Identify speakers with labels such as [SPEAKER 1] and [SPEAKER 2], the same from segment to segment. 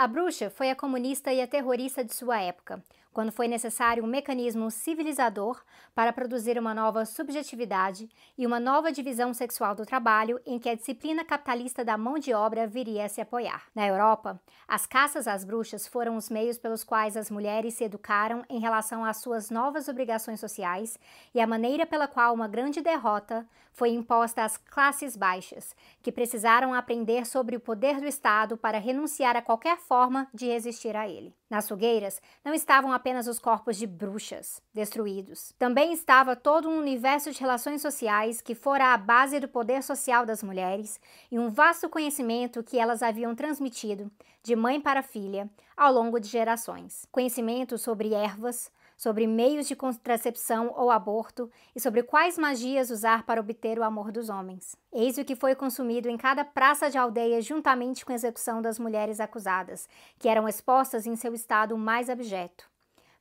[SPEAKER 1] A bruxa foi a comunista e a terrorista de sua época, quando foi necessário um mecanismo civilizador para produzir uma nova subjetividade e uma nova divisão sexual do trabalho em que a disciplina capitalista da mão de obra viria a se apoiar. Na Europa, as caças às bruxas foram os meios pelos quais as mulheres se educaram em relação às suas novas obrigações sociais e a maneira pela qual uma grande derrota foi imposta às classes baixas, que precisaram aprender sobre o poder do Estado para renunciar a qualquer forma de resistir a ele. Nas fogueiras não estavam apenas os corpos de bruxas destruídos. Também estava todo um universo de relações sociais que fora a base do poder social das mulheres e um vasto conhecimento que elas haviam transmitido de mãe para filha ao longo de gerações. Conhecimento sobre ervas, sobre meios de contracepção ou aborto e sobre quais magias usar para obter o amor dos homens. Eis o que foi consumido em cada praça de aldeia juntamente com a execução das mulheres acusadas, que eram expostas em seu estado mais abjeto,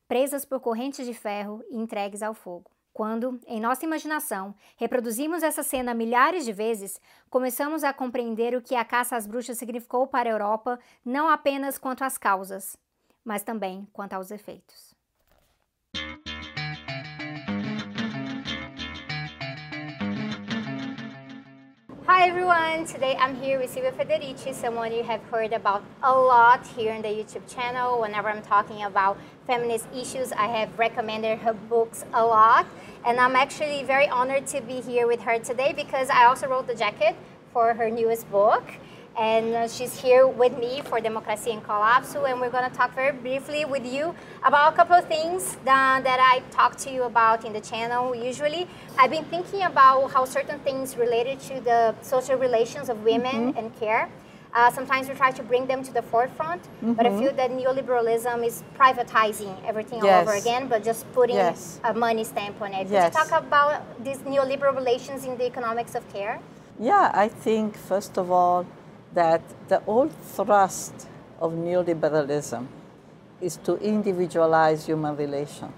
[SPEAKER 1] presas por correntes de ferro e entregues ao fogo. Quando, em nossa imaginação, reproduzimos essa cena milhares de vezes, começamos a compreender o que a caça às bruxas significou para a Europa, não apenas quanto às causas, mas também quanto aos efeitos. Hi everyone, today I'm here with Silvia Federici, someone you have heard about a lot here on the YouTube channel. Whenever I'm talking about feminist issues, I have recommended her books a lot. And I'm actually very honored to be here with her today because I also wrote the jacket for her newest book and uh, she's here with me for Democracy in Colapso, and we're going to talk very briefly with you about a couple of things that, that I talk to you about in the channel usually. I've been thinking about how certain things related to the social relations of women mm-hmm. and care. Uh, sometimes we try to bring them to the forefront, mm-hmm. but I mm-hmm. feel that neoliberalism is privatizing everything yes. all over again, but just putting yes. a money stamp on it. Yes. Could you talk about these neoliberal relations in the economics of care?
[SPEAKER 2] Yeah, I think, first of all, that the whole thrust of neoliberalism is to individualize human relation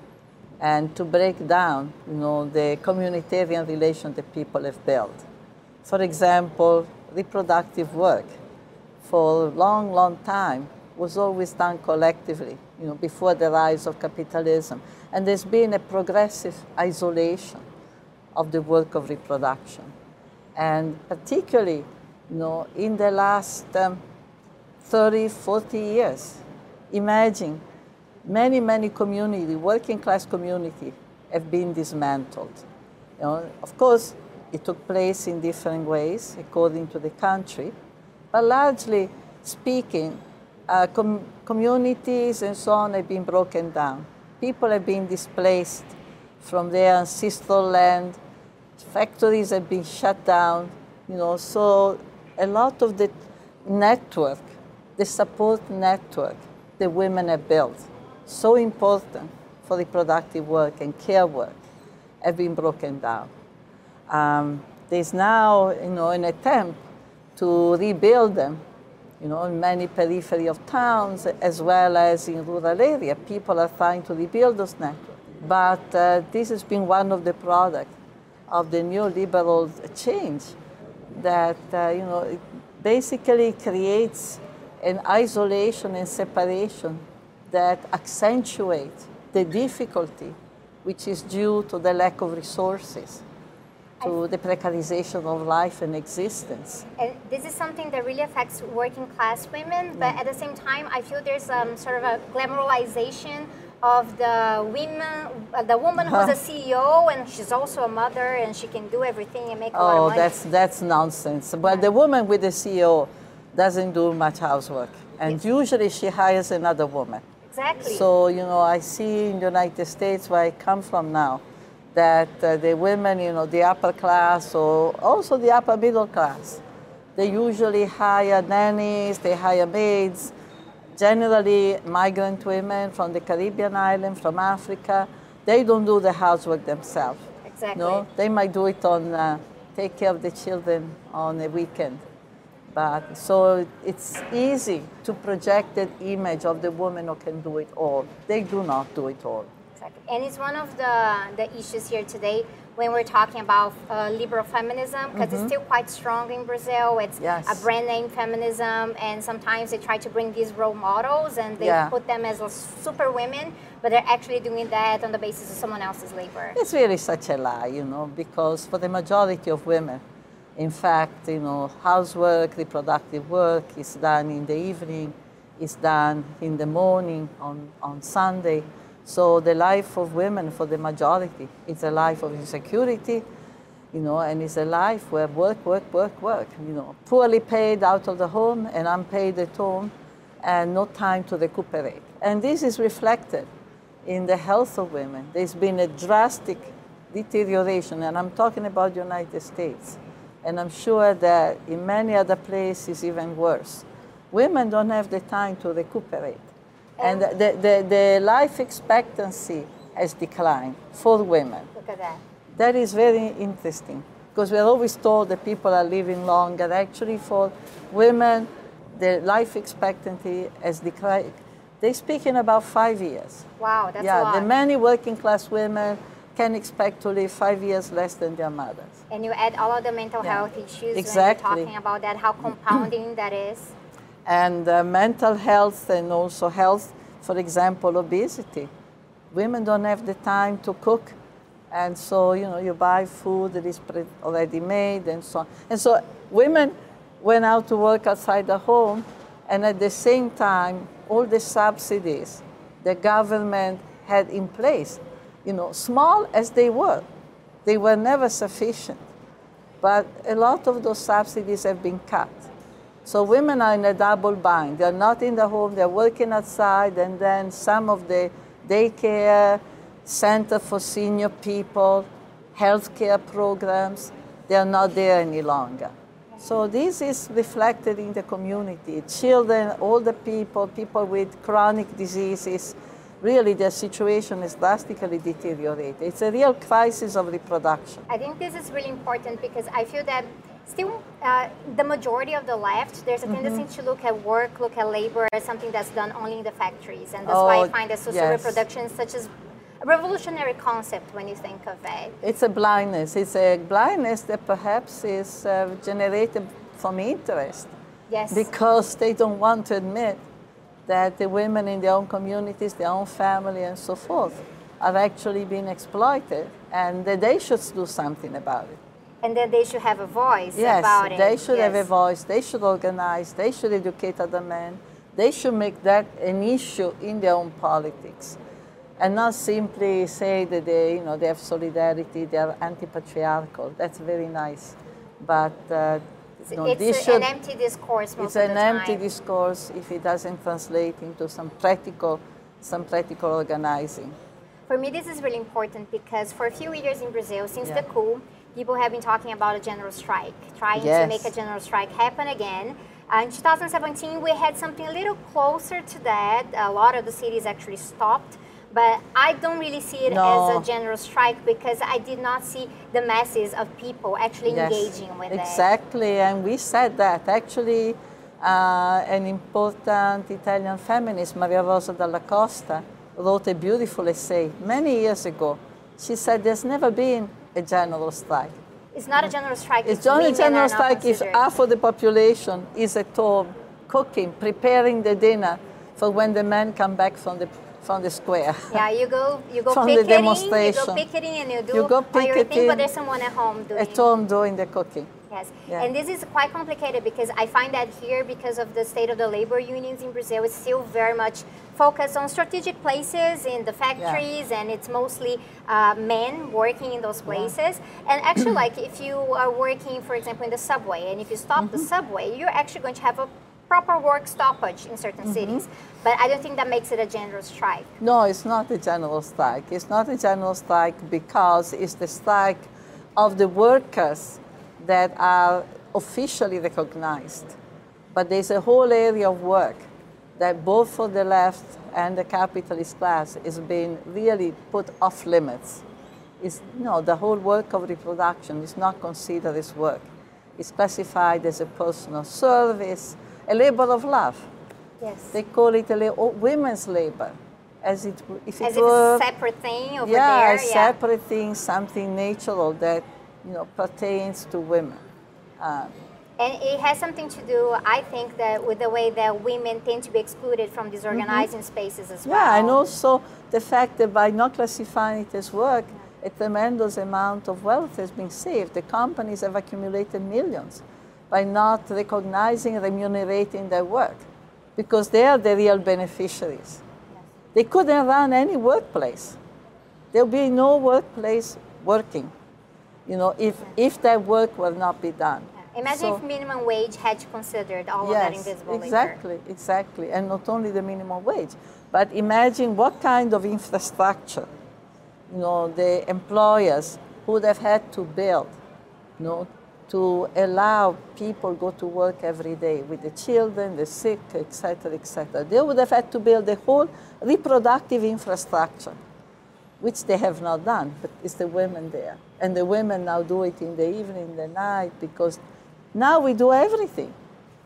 [SPEAKER 2] and to break down you know, the communitarian relation that people have built. For example, reproductive work for a long, long time was always done collectively, you know, before the rise of capitalism. And there's been a progressive isolation of the work of reproduction. And particularly you know, in the last um, 30, 40 years. Imagine many, many community, working class community, have been dismantled. You know, of course, it took place in different ways according to the country, but largely speaking, uh, com communities and so on have been broken down. People have been displaced from their ancestral land. Factories have been shut down. You know, so a lot of the network, the support network the women have built, so important for reproductive work and care work, have been broken down. Um, there's now, you know, an attempt to rebuild them, you know, in many periphery of towns as well as in rural area. People are trying to rebuild those networks. But uh, this has been one of the products of the neoliberal change that uh, you know it basically creates an isolation and separation that accentuate the difficulty which is due to the lack of resources to the precarization of life and existence.
[SPEAKER 1] And this is something that really affects working class women, but at the same time, I feel there's um, sort of a glamorization of the women, uh, the woman who's a CEO and she's also a mother and she can do everything and make a oh, lot of
[SPEAKER 2] money. Oh, that's that's nonsense. But yeah. the woman with the CEO doesn't do much housework, and yes. usually she hires another woman.
[SPEAKER 1] Exactly.
[SPEAKER 2] So you know, I see in the United States where I come from now, that uh, the women, you know, the upper class or also the upper middle class, they usually hire nannies, they hire maids generally migrant women from the Caribbean island, from Africa, they don't do the housework themselves.
[SPEAKER 1] Exactly.
[SPEAKER 2] No, they might do it on uh, take care of the children on a weekend. But so it's easy to project that image of the woman who can do it all. They do not do it all.
[SPEAKER 1] Exactly. And it's one of the, the issues here today when we're talking about uh, liberal feminism because mm-hmm. it's still quite strong in Brazil. It's yes. a brand name feminism, and sometimes they try to bring these role models and they yeah. put them as super women, but they're actually doing that on the basis of someone else's labor.
[SPEAKER 2] It's really such a lie, you know, because for the majority of women, in fact, you know, housework, reproductive work is done in the evening, is done in the morning on, on Sunday so the life of women, for the majority, is a life of insecurity, you know, and it's a life where work, work, work, work, you know, poorly paid out of the home and unpaid at home, and no time to recuperate. And this is reflected in the health of women. There's been a drastic deterioration, and I'm talking about the United States. And I'm sure that in many other places, even worse. Women don't have the time to recuperate. And the, the, the life expectancy has declined for women.
[SPEAKER 1] Look at that.
[SPEAKER 2] That is very interesting because we're always told that people are living longer. Actually, for women, the life expectancy has declined. They're speaking about five years.
[SPEAKER 1] Wow, that's
[SPEAKER 2] yeah,
[SPEAKER 1] a lot.
[SPEAKER 2] Yeah, the many working class women can expect to live five years less than their mothers.
[SPEAKER 1] And you add all of the mental yeah. health issues
[SPEAKER 2] exactly.
[SPEAKER 1] when you're talking about that, how compounding that is
[SPEAKER 2] and uh, mental health and also health, for example, obesity. Women don't have the time to cook, and so you know you buy food that is already made and so on. And so women went out to work outside the home, and at the same time, all the subsidies the government had in place, you know, small as they were, they were never sufficient. But a lot of those subsidies have been cut. So women are in a double bind. They're not in the home, they're working outside, and then some of the daycare, center for senior people, healthcare programs, they're not there any longer. So this is reflected in the community. Children, older people, people with chronic diseases, really their situation is drastically deteriorated. It's a real crisis of reproduction.
[SPEAKER 1] I think this is really important because I feel that still uh, the majority of the left there's a mm-hmm. tendency mm-hmm. to look at work look at labor as something that's done only in the factories and that's oh, why i find that social yes. reproduction is such as a revolutionary concept when you think of it
[SPEAKER 2] it's a blindness it's a blindness that perhaps is uh, generated from interest
[SPEAKER 1] yes
[SPEAKER 2] because they don't want to admit that the women in their own communities their own family and so forth are actually being exploited and that they should do something about it
[SPEAKER 1] and then they should have a voice
[SPEAKER 2] yes,
[SPEAKER 1] about it.
[SPEAKER 2] They should yes. have a voice, they should organize, they should educate other men, they should make that an issue in their own politics. And not simply say that they, you know, they have solidarity, they are anti-patriarchal. That's very nice. But uh,
[SPEAKER 1] no, it's should, an empty discourse
[SPEAKER 2] It's an empty discourse if it doesn't translate into some practical, some practical organizing.
[SPEAKER 1] For me, this is really important because for a few years in Brazil, since yeah. the coup, people have been talking about a general strike, trying yes. to make a general strike happen again. Uh, in 2017, we had something a little closer to that. A lot of the cities actually stopped. But I don't really see it
[SPEAKER 2] no.
[SPEAKER 1] as a general strike because I did not see the masses of people actually yes, engaging with
[SPEAKER 2] exactly. it. Exactly, and we said that. Actually, uh, an important Italian feminist, Maria Rosa Dalla Costa, wrote a beautiful essay many years ago. She said there's never been a general strike.
[SPEAKER 1] It's not a general strike.
[SPEAKER 2] It's only a general strike if half of the population is at home cooking, preparing the dinner for when the men come back from the from the square.
[SPEAKER 1] Yeah, you go you go from picketing, the demonstration. you go picketing and you do you go all your thing, but there's someone at home doing
[SPEAKER 2] at home doing the cooking.
[SPEAKER 1] Yes, yeah. and this is quite complicated because I find that here, because of the state of the labor unions in Brazil, it's still very much focused on strategic places in the factories, yeah. and it's mostly uh, men working in those places. Yeah. And actually, like if you are working, for example, in the subway, and if you stop mm-hmm. the subway, you're actually going to have a proper work stoppage in certain mm-hmm. cities. But I don't think that makes it a general strike.
[SPEAKER 2] No, it's not a general strike. It's not a general strike because it's the strike of the workers that are officially recognized. But there's a whole area of work that both for the left and the capitalist class is being really put off limits. Is no, the whole work of reproduction is not considered as work. It's classified as a personal service, a labor of love.
[SPEAKER 1] Yes.
[SPEAKER 2] They call it a la- oh, women's labor. as it if
[SPEAKER 1] As
[SPEAKER 2] it
[SPEAKER 1] if
[SPEAKER 2] were
[SPEAKER 1] it's a separate thing over
[SPEAKER 2] yeah,
[SPEAKER 1] there.
[SPEAKER 2] a separate thing, something natural that you know pertains to women. Uh,
[SPEAKER 1] And it has something to do, I think, that with the way that women tend to be excluded from these organizing spaces as well.
[SPEAKER 2] Yeah, and also the fact that by not classifying it as work, a tremendous amount of wealth has been saved. The companies have accumulated millions by not recognizing remunerating their work because they are the real beneficiaries. They couldn't run any workplace. There'll be no workplace working, you know, if, if that work will not be done.
[SPEAKER 1] Imagine
[SPEAKER 2] So-
[SPEAKER 1] if minimum wage had considered all of that
[SPEAKER 2] Yes,
[SPEAKER 1] invisible labor.
[SPEAKER 2] exactly, exactly. And not only the minimum wage, but imagine what kind of infrastructure, you know, the employers would have had to build, you know, to allow people go to work every day with the children, the sick, etc., etc. They would have had to build a whole reproductive infrastructure, which they have not done, but it's the women there. And the women now do it in the evening, the night, because now we do everything.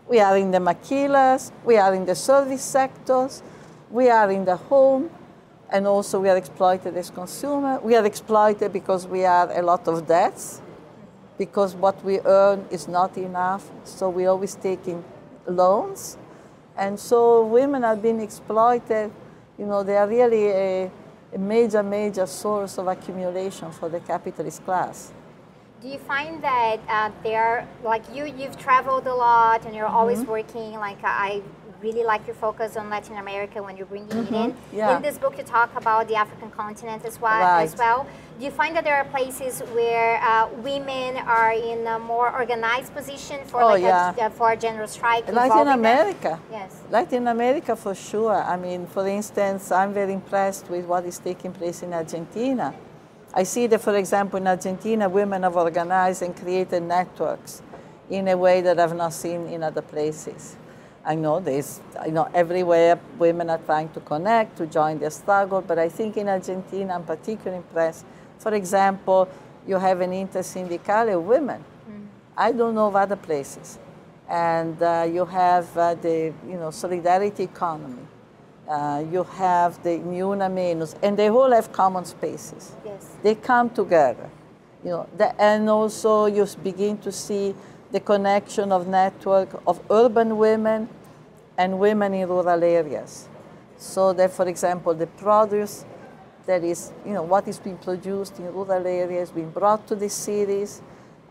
[SPEAKER 2] We are in the maquilas, we are in the service sectors, we are in the home, and also we are exploited as consumer. We are exploited because we are a lot of debts, because what we earn is not enough, so we're always taking loans. And so women are being exploited. You know, they are really a, a major, major source of accumulation for the capitalist class.
[SPEAKER 1] Do you find that uh, there, like you, you've traveled a lot and you're always
[SPEAKER 2] Mm-hmm.
[SPEAKER 1] working, like I really like your focus on Latin America when you're bringing it in.
[SPEAKER 2] Mm-hmm. Yeah.
[SPEAKER 1] In this book, you talk about the African continent as well.
[SPEAKER 2] Right.
[SPEAKER 1] As well. Do you find that there are places where uh, women are in a more organized position for
[SPEAKER 2] Oh,
[SPEAKER 1] like
[SPEAKER 2] yeah.
[SPEAKER 1] a, for a general strike?
[SPEAKER 2] Latin
[SPEAKER 1] involving them?
[SPEAKER 2] America.
[SPEAKER 1] Yes.
[SPEAKER 2] Latin America for sure. I mean, for instance, I'm very impressed with what is taking place in Argentina. I see that, for example, in Argentina, women have organized and created networks in a way that I've not seen in other places. I know there's, you know, everywhere women are trying to connect, to join the struggle, but I think in Argentina, I'm particularly impressed. For example, you have an intersyndicale of women. I don't know of other places. And uh, you have uh, the, you know, solidarity economy. Uh, you have the Ni Una Menos, and they all have common spaces.
[SPEAKER 1] Yes.
[SPEAKER 2] They come together, you know, the, and also you begin to see the connection of network of urban women and women in rural areas. So that, for example, the produce that is, you know, what is being produced in rural areas being brought to the cities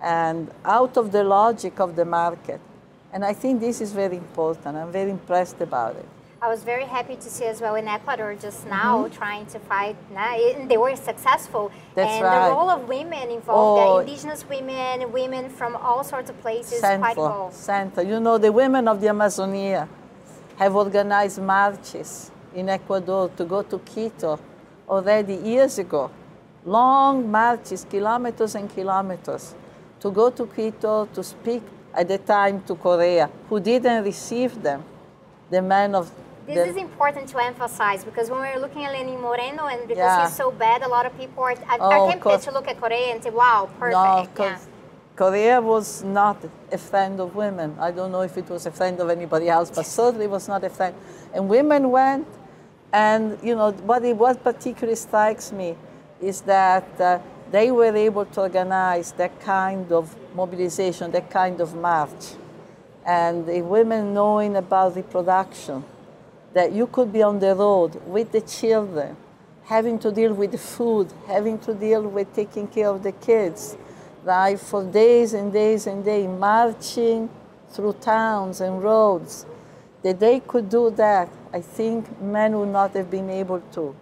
[SPEAKER 2] and out of the logic of the market. And I think this is very important. I'm very impressed about it.
[SPEAKER 1] I was very happy to see as well in Ecuador just now trying to fight. and They were successful.
[SPEAKER 2] Mm-hmm. That's
[SPEAKER 1] and
[SPEAKER 2] right.
[SPEAKER 1] the role of women involved,
[SPEAKER 2] Oh.
[SPEAKER 1] indigenous women, women from all sorts of places, quite
[SPEAKER 2] Central,
[SPEAKER 1] involved.
[SPEAKER 2] Central. You know, the women of the Amazonia have organized marches in Ecuador to go to Quito already years ago. Long marches, kilometers and kilometers, to go to Quito to speak at the time to Correa, who didn't receive them. The men of
[SPEAKER 1] This
[SPEAKER 2] the,
[SPEAKER 1] is important to emphasize because when we're looking at Lenin Moreno and because
[SPEAKER 2] Yeah.
[SPEAKER 1] he's so bad, a lot of people are, are,
[SPEAKER 2] Oh,
[SPEAKER 1] are tempted to look at Correa and say, wow, perfect.
[SPEAKER 2] No,
[SPEAKER 1] yeah.
[SPEAKER 2] Correa was not a friend of women. I don't know if it was a friend of anybody else, but certainly was not a friend. And women went, and you know what, it, what particularly strikes me is that uh, they were able to organize that kind of mobilization, that kind of march, and the women knowing about reproduction, that you could be on the road with the children, having to deal with the food, having to deal with taking care of the kids, right, for days and days and days, marching through towns and roads, that they could do that, I think men would not have been able to.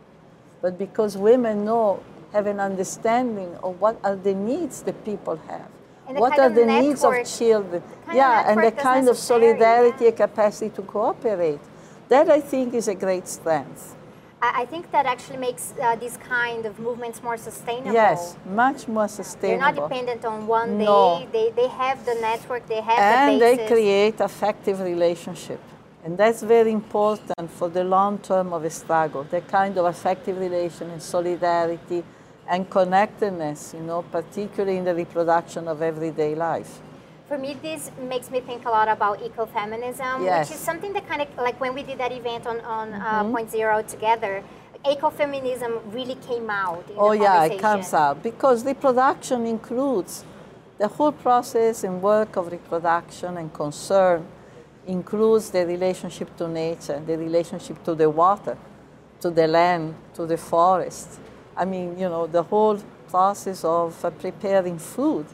[SPEAKER 2] But because women know, have an understanding of what are the needs that people have. What are the needs of
[SPEAKER 1] network-
[SPEAKER 2] children?
[SPEAKER 1] kind of
[SPEAKER 2] yeah, and the kind of solidarity
[SPEAKER 1] yeah.
[SPEAKER 2] and capacity to cooperate. That I think is a great strength.
[SPEAKER 1] I, think that actually makes uh, these kind of movements more sustainable.
[SPEAKER 2] Yes, much more sustainable.
[SPEAKER 1] They're not dependent on one day.
[SPEAKER 2] No.
[SPEAKER 1] They, they have the network, they have
[SPEAKER 2] and
[SPEAKER 1] the
[SPEAKER 2] they create effective relationship. And that's very important for the long term of a struggle, the kind of effective relation and solidarity and connectedness, you know, particularly in the reproduction of everyday life.
[SPEAKER 1] For me, this makes me think a lot about ecofeminism,
[SPEAKER 2] Yes.
[SPEAKER 1] which is something that kind of like when we did that event on, on uh, Point Zero together, ecofeminism really came out.
[SPEAKER 2] oh yeah, it comes out because reproduction includes the whole process and work of reproduction and concern includes the relationship to nature, the relationship to the water, to the land, to the forest. I mean, you know, the whole process of uh, preparing food.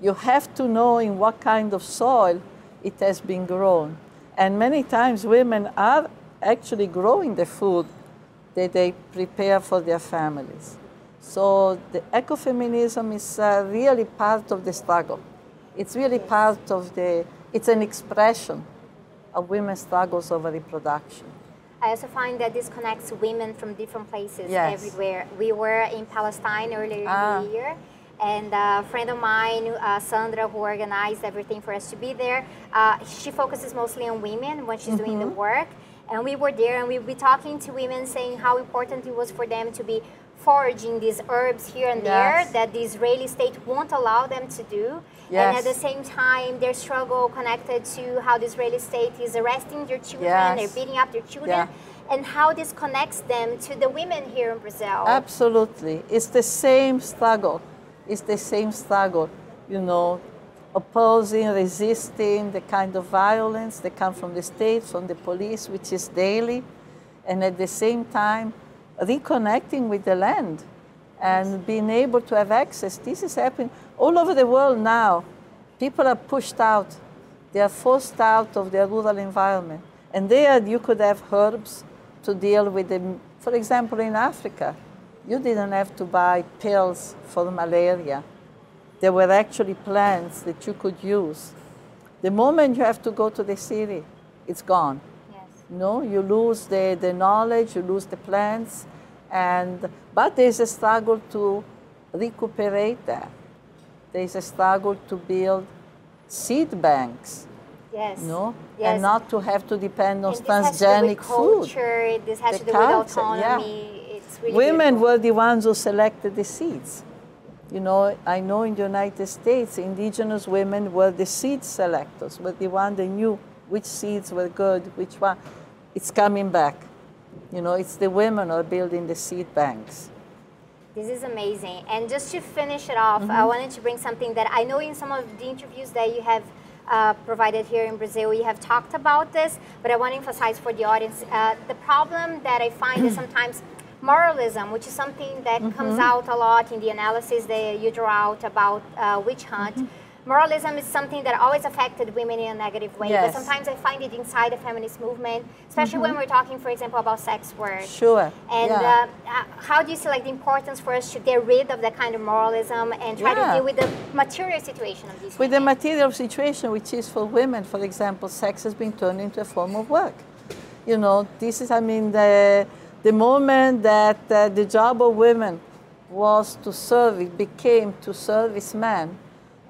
[SPEAKER 2] You have to know in what kind of soil it has been grown. And many times women are actually growing the food that they prepare for their families. So the ecofeminism is uh, really part of the struggle. It's really part of the, it's an expression of women's struggles over reproduction.
[SPEAKER 1] I also find that this connects women from different places
[SPEAKER 2] yes.
[SPEAKER 1] everywhere. We were in Palestine earlier ah. in the year, and a friend of mine, uh, Sandra, who organized everything for us to be there, uh, she focuses mostly on women when she's mm -hmm. doing the mm-hmm. work. And we were there and we be talking to women saying how important it was for them to be foraging these herbs here and yes. there that the Israeli state won't allow them to do. Yes. And at the same time, their struggle connected to how the Israeli state is arresting their children, yes. they're beating up their children. Yeah. And how this connects them to the women here in Brazil.
[SPEAKER 2] Absolutely. It's the same struggle. It's the same struggle. You know, opposing, resisting the kind of violence that comes from the state, from the police, which is daily, and at the same time, reconnecting with the land and being able to have access. This is happening all over the world now. People are pushed out. They are forced out of their rural environment. And there you could have herbs to deal with them. For example, in Africa, you didn't have to buy pills for malaria there were actually plants that you could use. The moment you have to go to the city, it's gone.
[SPEAKER 1] Yes.
[SPEAKER 2] No, you lose the, the knowledge, you lose the plants, and but there's a struggle to recuperate that. There's a struggle to build seed banks.
[SPEAKER 1] Yes.
[SPEAKER 2] No?
[SPEAKER 1] Yes.
[SPEAKER 2] And not to have to depend on
[SPEAKER 1] and
[SPEAKER 2] transgenic
[SPEAKER 1] this
[SPEAKER 2] food.
[SPEAKER 1] Culture, this has the to do culture, with autonomy.
[SPEAKER 2] Yeah. Really Women were the ones who selected the seeds. You know, I know in the United States, indigenous women were the seed selectors, were the one that knew which seeds were good, which one. It's coming back. You know, it's the women who are building the seed banks.
[SPEAKER 1] This is amazing. And just to finish it off, mm -hmm. I wanted to bring something that I know in some of the interviews that you have uh, provided here in Brazil, you have talked about this, but I want to emphasize for the audience uh, the problem that I find is sometimes moralism, which is something that mm -hmm. comes out a lot in the analysis that you draw out about uh, witch hunt. Mm -hmm. Moralism is something that always affected women in a negative way, yes. but sometimes I find it inside the feminist movement, especially mm -hmm. when we're talking, for example, about sex work.
[SPEAKER 2] Sure.
[SPEAKER 1] And yeah. uh, how do you see like the importance for us to get rid of that kind of moralism and try yeah. to deal with the material situation of these
[SPEAKER 2] With women? the material situation, which is for women, for example, sex has been turned into a form of work. You know, this is, I mean, the the moment that uh, the job of women was to serve, it became to service men,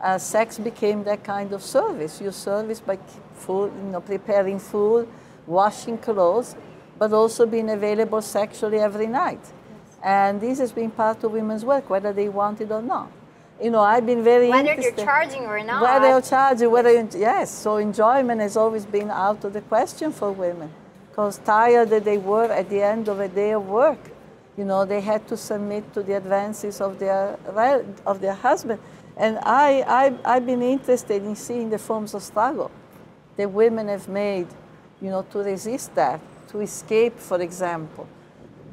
[SPEAKER 2] uh, sex became that kind of service. You service by food, you know, preparing food, washing clothes, but also being available sexually every night. And this has been part of women's work, whether they want it or not. You know, I've been very
[SPEAKER 1] whether
[SPEAKER 2] interested.
[SPEAKER 1] you're charging or not.
[SPEAKER 2] Whether you're charging, whether you, yes. So enjoyment has always been out of the question for women because tired that they were at the end of a day of work. You know, they had to submit to the advances of their, of their husband. And I, I, I've been interested in seeing the forms of struggle that women have made, you know, to resist that, to escape, for example.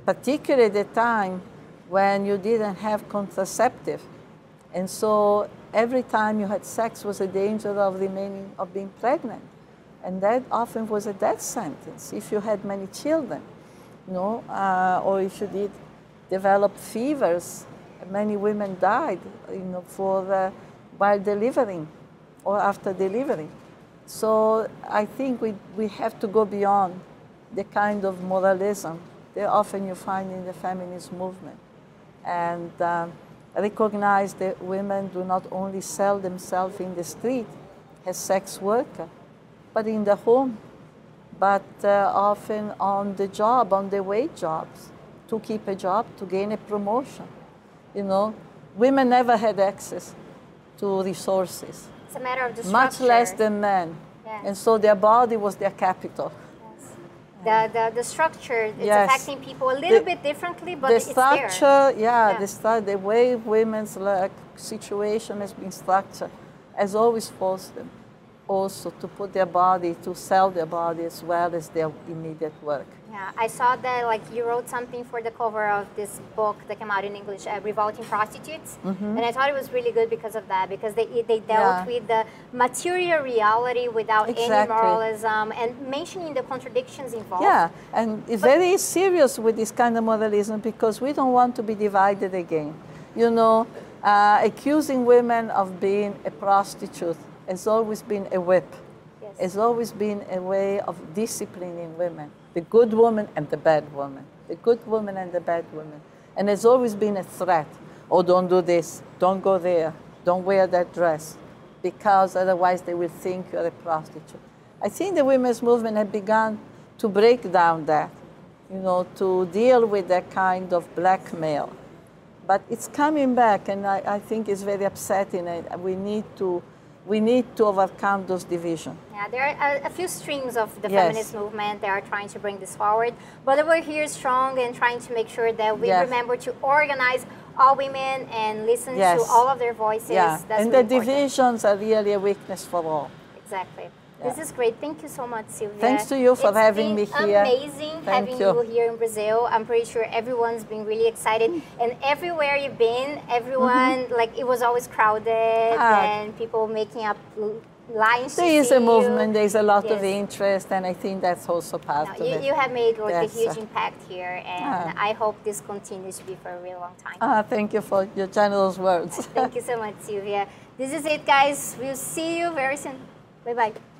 [SPEAKER 2] Particularly at the time when you didn't have contraceptive. And so every time you had sex was a danger of remaining, of being pregnant. And that often was a death sentence if you had many children, you know, uh, or if you did develop fevers. Many women died, you know, for uh, while delivering or after delivery. So I think we, we have to go beyond the kind of moralism that often you find in the feminist movement and uh, recognize that women do not only sell themselves in the street as sex workers, but in the home, but uh, often on the job, on the wage jobs, to keep a job, to gain a promotion. You know, women never had access to resources.
[SPEAKER 1] It's a matter of the
[SPEAKER 2] Much less than men. Yes. And so their body was their capital.
[SPEAKER 1] Yes. the, the, the structure it's
[SPEAKER 2] Yes.
[SPEAKER 1] affecting people a little
[SPEAKER 2] The-
[SPEAKER 1] bit differently, but
[SPEAKER 2] the
[SPEAKER 1] it's
[SPEAKER 2] structure,
[SPEAKER 1] there.
[SPEAKER 2] yeah,
[SPEAKER 1] Yeah.
[SPEAKER 2] the stru- the way women's like situation has been structured has always forced them also to put their body, to sell their body as well as their immediate work.
[SPEAKER 1] Yeah, I saw that like you wrote something for the cover of this book that came out in English, uh, "Revolting Prostitutes," and I thought it was really good because of that, because they they dealt.
[SPEAKER 2] Yeah.
[SPEAKER 1] with the material reality without any moralism and mentioning the contradictions involved.
[SPEAKER 2] Yeah, and it's very serious with this kind of moralism because we don't want to be divided again. You know, uh, accusing women of being a prostitute has always been a whip.
[SPEAKER 1] Yes.
[SPEAKER 2] Has always been a way of disciplining women, the good woman and the bad woman, the good woman and the bad woman, and it's always been a threat. Oh, don't do this, don't go there, don't wear that dress, because otherwise they will think you're a prostitute. I think the women's movement had begun to break down that, you know, to deal with that kind of blackmail. But it's coming back, and I, I think it's very upsetting, and we need to, we need to overcome those divisions.
[SPEAKER 1] Yeah, there are a, a few streams of the
[SPEAKER 2] Yes.
[SPEAKER 1] feminist movement that are trying to bring this forward, but we're here strong and trying to make sure that we
[SPEAKER 2] Yes.
[SPEAKER 1] remember to organize all women and listen
[SPEAKER 2] Yes.
[SPEAKER 1] to all of their voices.
[SPEAKER 2] yeah,
[SPEAKER 1] That's
[SPEAKER 2] and
[SPEAKER 1] really
[SPEAKER 2] the
[SPEAKER 1] important.
[SPEAKER 2] divisions are really a weakness for all.
[SPEAKER 1] Exactly. This is great. Thank you so much, Silvia.
[SPEAKER 2] Thanks to you for
[SPEAKER 1] It's
[SPEAKER 2] having me here.
[SPEAKER 1] Amazing
[SPEAKER 2] Thank
[SPEAKER 1] having
[SPEAKER 2] you.
[SPEAKER 1] here in Brazil. I'm pretty sure everyone's been really excited, and everywhere you've been, everyone like it was always crowded.
[SPEAKER 2] Ah.
[SPEAKER 1] and people making up lines. to
[SPEAKER 2] There is
[SPEAKER 1] see
[SPEAKER 2] a
[SPEAKER 1] you.
[SPEAKER 2] movement, there is a lot of interest, and I think that's also part
[SPEAKER 1] No,
[SPEAKER 2] of
[SPEAKER 1] you,
[SPEAKER 2] it.
[SPEAKER 1] you have made like
[SPEAKER 2] Yes.
[SPEAKER 1] a huge impact here, and
[SPEAKER 2] Ah.
[SPEAKER 1] I hope this continues to be for a really long time.
[SPEAKER 2] Ah, thank you for your generous words.
[SPEAKER 1] Thank you so much, Silvia. This is it, guys. We'll see you very soon. Bye bye.